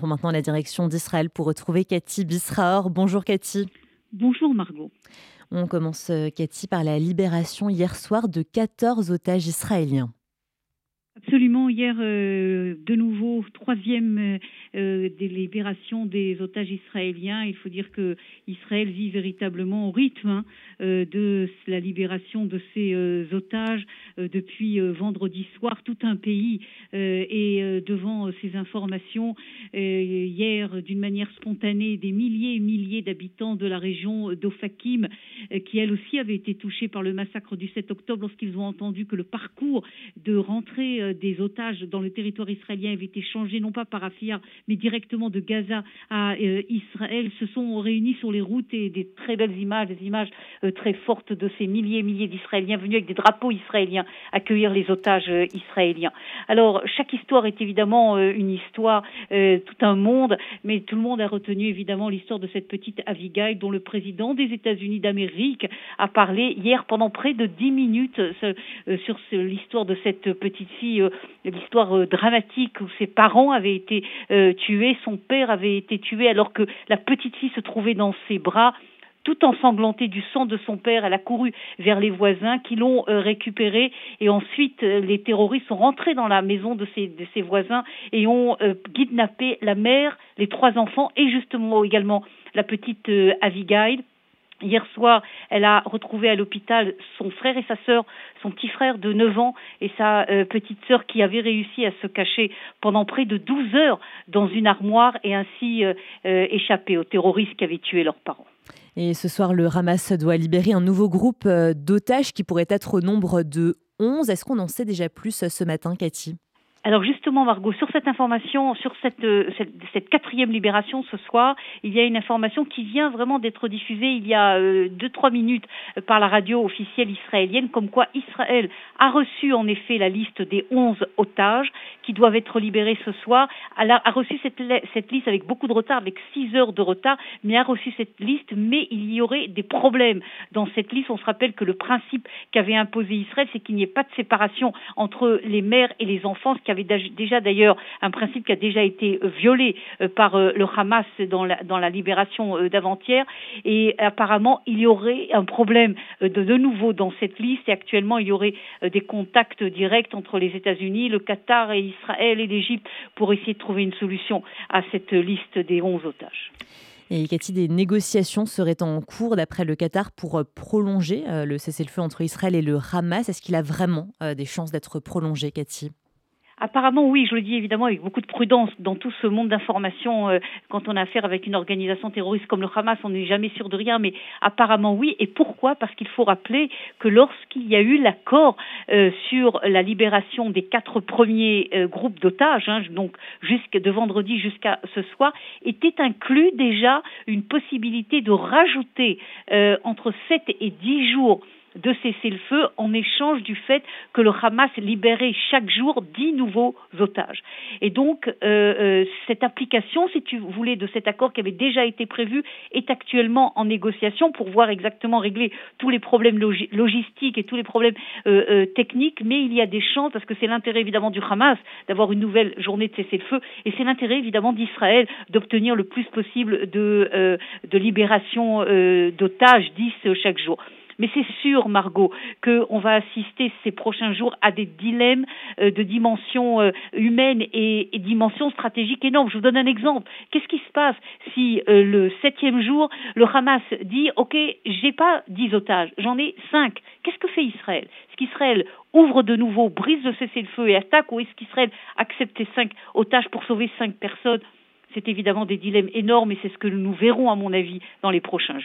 prend maintenant la direction d'Israël pour retrouver Cathy Bisraor. Bonjour Cathy. Bonjour Margot. On commence, euh, Cathy, par la libération hier soir de 14 otages israéliens. Absolument. Hier, euh, de nouveau, troisième euh, délibération des otages israéliens. Il faut dire que Israël vit véritablement au rythme hein, euh, de la libération de ces euh, otages depuis vendredi soir. Tout un pays est devant ces informations. hier, d'une manière spontanée, des milliers et milliers d'habitants de la région d'Ofakim, qui elle aussi avait été touchée par le massacre du 7 octobre, lorsqu'ils ont entendu que le parcours de rentrée des otages dans le territoire israélien avait été changé, non pas par Afia, mais directement de Gaza à euh, Israël, se sont réunis sur les routes et des très belles images, des images euh, très fortes de ces milliers et milliers d'Israéliens venus avec des drapeaux israéliens accueillir les otages euh, israéliens. Alors, chaque histoire est évidemment une histoire, tout un monde, mais tout le monde a retenu évidemment l'histoire de cette petite Avigail dont le président des États-Unis d'Amérique a parlé hier pendant près de dix minutes sur l'histoire de cette petite fille, l'histoire dramatique où ses parents avaient été tué, son père avait été tué alors que la petite fille se trouvait dans ses bras tout ensanglantée du sang de son père, elle a couru vers les voisins qui l'ont euh, récupérée et ensuite euh, les terroristes sont rentrés dans la maison de ses, voisins et ont euh, kidnappé la mère, les trois enfants et justement également la petite Avigail. Hier soir, elle a retrouvé à l'hôpital son frère et sa sœur, son petit frère de 9 ans et sa euh, petite sœur qui avait réussi à se cacher pendant près de 12 heures dans une armoire et ainsi euh, euh, échapper aux terroristes qui avaient tué leurs parents. Et ce soir, le Hamas doit libérer un nouveau groupe d'otages qui pourrait être au nombre de 11. Est-ce qu'on en sait déjà plus ce matin, Cathy? Alors justement, Margot, sur cette information, sur cette, euh, cette, quatrième libération ce soir, il y a une information qui vient vraiment d'être diffusée il y a euh, deux trois minutes euh, par la radio officielle israélienne, comme quoi Israël a reçu en effet la liste des onze otages qui doivent être libérés ce soir. Elle a, reçu cette, liste avec beaucoup de retard, avec six heures de retard, mais a reçu cette liste, mais il y aurait des problèmes dans cette liste. On se rappelle que le principe qu'avait imposé Israël, c'est qu'il n'y ait pas de séparation entre les mères et les enfants, avait déjà d'ailleurs un principe qui a déjà été euh, violé euh, par euh, le Hamas dans la, dans la libération d'avant-hier. Et apparemment, il y aurait un problème de, de nouveau dans cette liste. Et actuellement, il y aurait des contacts directs entre les États-Unis, le Qatar et Israël et l'Égypte pour essayer de trouver une solution à cette liste des 11 otages. Et Cathy, des négociations seraient en cours d'après le Qatar pour prolonger le cessez-le-feu entre Israël et le Hamas. Est-ce qu'il a vraiment des chances d'être prolongé, Cathy? Apparemment, oui, je le dis évidemment avec beaucoup de prudence dans tout ce monde d'informations. Euh, quand on a affaire avec une organisation terroriste comme le Hamas, on n'est jamais sûr de rien, mais apparemment oui. Et pourquoi? Parce qu'il faut rappeler que lorsqu'il y a eu l'accord euh, sur la libération des quatre premiers euh, groupes d'otages, hein, donc de vendredi jusqu'à ce soir, était inclus déjà une possibilité de rajouter entre 7 et 10 jours de cesser le feu en échange du fait que le Hamas libérait chaque jour dix nouveaux otages. Et donc, euh, euh, cette application, si tu voulais, de cet accord qui avait déjà été prévu, est actuellement en négociation pour voir exactement régler tous les problèmes logistiques et tous les problèmes euh, techniques, mais il y a des chances, parce que c'est l'intérêt évidemment du Hamas d'avoir une nouvelle journée de cessez-le-feu, et c'est l'intérêt évidemment d'Israël d'obtenir le plus possible de, de libération d'otages, dix chaque jour. Mais c'est sûr, Margot, qu'on va assister ces prochains jours à des dilemmes euh, de dimension euh, humaine et, dimension stratégique énorme. Je vous donne un exemple. Qu'est-ce qui se passe si euh, le septième jour, le Hamas dit OK, j'ai pas dix otages, j'en ai cinq. Qu'est-ce que fait Israël? Est-ce qu'Israël ouvre de nouveau, brise le cessez-le-feu et attaque, ou est-ce qu'Israël accepte ces cinq otages pour sauver cinq personnes? C'est évidemment des dilemmes énormes et c'est ce que nous verrons, à mon avis, dans les prochains jours.